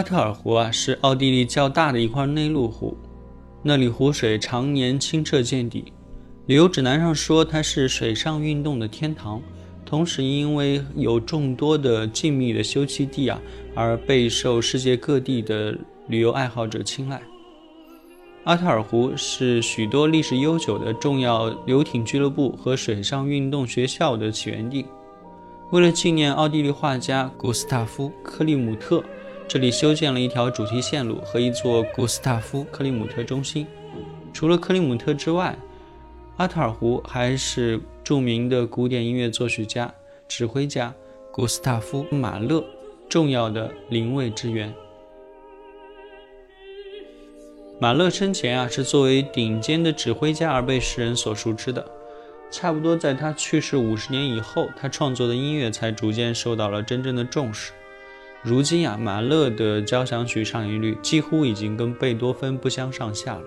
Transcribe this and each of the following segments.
阿特尔湖啊，是奥地利较大的一块内陆湖，那里湖水常年清澈见底。旅游指南上说它是水上运动的天堂，同时因为有众多的静谧的休憩地啊，而备受世界各地的旅游爱好者青睐。阿特尔湖是许多历史悠久的重要游艇俱乐部和水上运动学校的起源地。为了纪念奥地利画家古斯塔夫·克利姆特。这里修建了一条主题线路和一座古斯塔夫·克里姆特中心。除了克里姆特之外，阿特尔湖还是著名的古典音乐作曲家、指挥家古斯塔夫·马勒重要的灵位之源。马勒生前啊，是作为顶尖的指挥家而被世人所熟知的。差不多在他去世五十年以后，他创作的音乐才逐渐受到了真正的重视。如今呀，马勒的交响曲上映率几乎已经跟贝多芬不相上下了。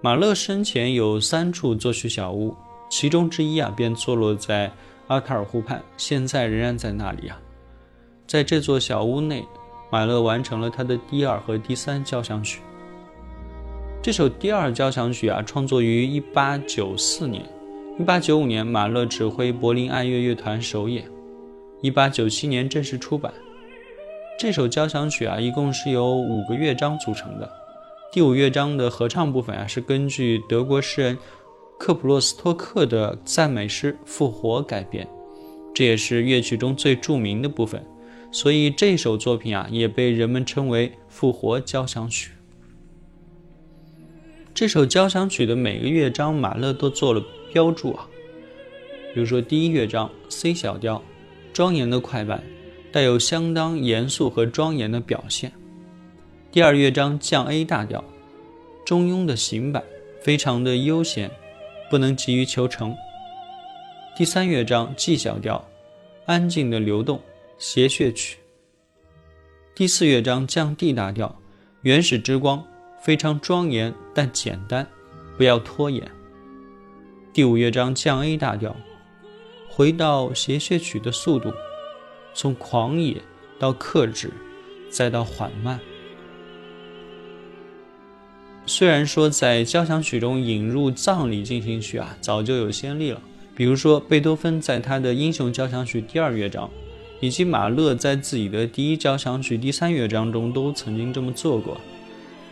马勒生前有三处作曲小屋，其中之一啊便坐落在阿特尔湖畔，现在仍然在那里啊。在这座小屋内，马勒完成了他的第二和第三交响曲。这首第二交响曲啊，创作于1894年，1895年马勒指挥柏林爱乐乐团首演。一八九七年正式出版。这首交响曲啊，一共是由五个乐章组成的。第五乐章的合唱部分啊，是根据德国诗人克普洛斯托克的赞美诗《复活》改编，这也是乐曲中最著名的部分。所以这首作品啊，也被人们称为《复活交响曲》。这首交响曲的每个乐章，马勒都做了标注啊。比如说第一乐章 C 小调。庄严的快板，带有相当严肃和庄严的表现。第二乐章降 A 大调，中庸的行板，非常的悠闲，不能急于求成。第三乐章 G 小调，安静的流动，谐谑曲。第四乐章降 D 大调，原始之光，非常庄严但简单，不要拖延。第五乐章降 A 大调。回到谐谑曲的速度，从狂野到克制，再到缓慢。虽然说在交响曲中引入葬礼进行曲啊，早就有先例了，比如说贝多芬在他的《英雄交响曲》第二乐章，以及马勒在自己的第一交响曲第三乐章中都曾经这么做过。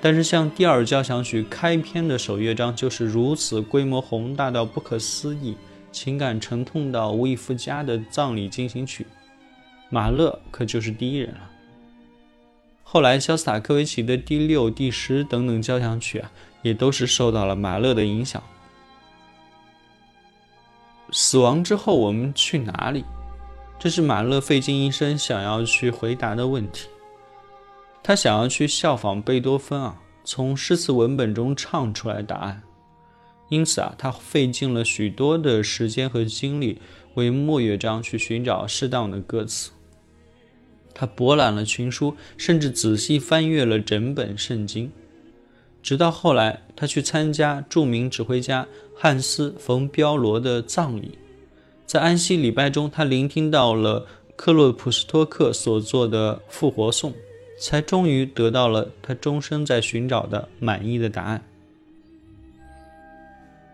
但是像第二交响曲开篇的首乐章就是如此规模宏大到不可思议。情感沉痛到无以复加的葬礼进行曲，马勒可就是第一人了。后来，肖斯塔科维奇的第六、第十等等交响曲啊，也都是受到了马勒的影响。死亡之后，我们去哪里？这是马勒费尽一生想要去回答的问题。他想要去效仿贝多芬啊，从诗词文本中唱出来答案。因此啊，他费尽了许多的时间和精力，为莫乐章去寻找适当的歌词。他博览了群书，甚至仔细翻阅了整本圣经。直到后来，他去参加著名指挥家汉斯·冯·彪罗的葬礼，在安息礼拜中，他聆听到了克洛普斯托克所作的复活颂，才终于得到了他终生在寻找的满意的答案。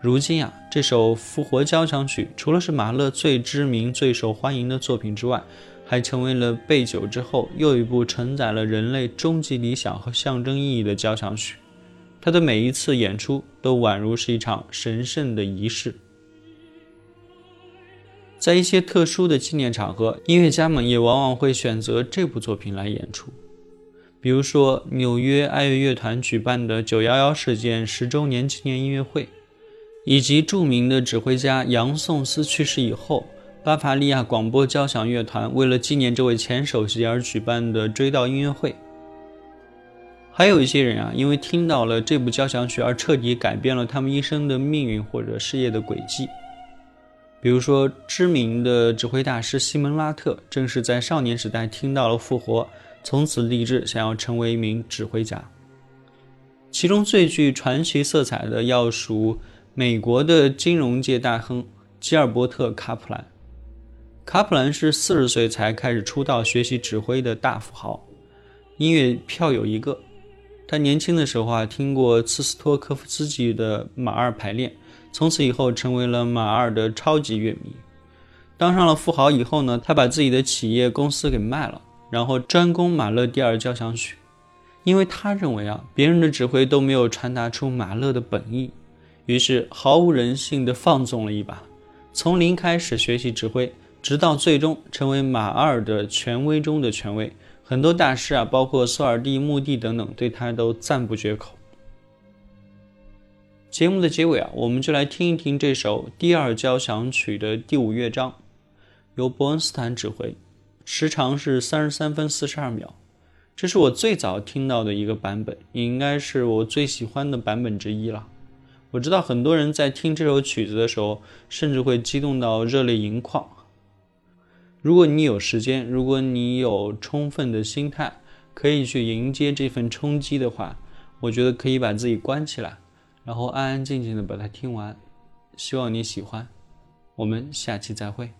如今啊，这首《复活交响曲》除了是马勒最知名、最受欢迎的作品之外，还成为了贝九之后又一部承载了人类终极理想和象征意义的交响曲。他的每一次演出都宛如是一场神圣的仪式。在一些特殊的纪念场合，音乐家们也往往会选择这部作品来演出，比如说纽约爱乐乐团举办的“九幺幺事件”十周年纪念音乐会。以及著名的指挥家杨颂斯去世以后，巴伐利亚广播交响乐团为了纪念这位前首席而举办的追悼音乐会。还有一些人啊，因为听到了这部交响曲而彻底改变了他们一生的命运或者事业的轨迹。比如说，知名的指挥大师西蒙拉特，正是在少年时代听到了复活，从此立志想要成为一名指挥家。其中最具传奇色彩的要数。美国的金融界大亨吉尔伯特·卡普兰，卡普兰是四十岁才开始出道学习指挥的大富豪，音乐票友一个。他年轻的时候啊，听过茨斯托科夫斯基的马二排练，从此以后成为了马二的超级乐迷。当上了富豪以后呢，他把自己的企业公司给卖了，然后专攻马勒第二交响曲，因为他认为啊，别人的指挥都没有传达出马勒的本意。于是毫无人性的放纵了一把，从零开始学习指挥，直到最终成为马二的权威中的权威。很多大师啊，包括索尔蒂、穆蒂等等，对他都赞不绝口。节目的结尾啊，我们就来听一听这首第二交响曲的第五乐章，由伯恩斯坦指挥，时长是三十三分四十二秒。这是我最早听到的一个版本，也应该是我最喜欢的版本之一了。我知道很多人在听这首曲子的时候，甚至会激动到热泪盈眶。如果你有时间，如果你有充分的心态，可以去迎接这份冲击的话，我觉得可以把自己关起来，然后安安静静的把它听完。希望你喜欢，我们下期再会。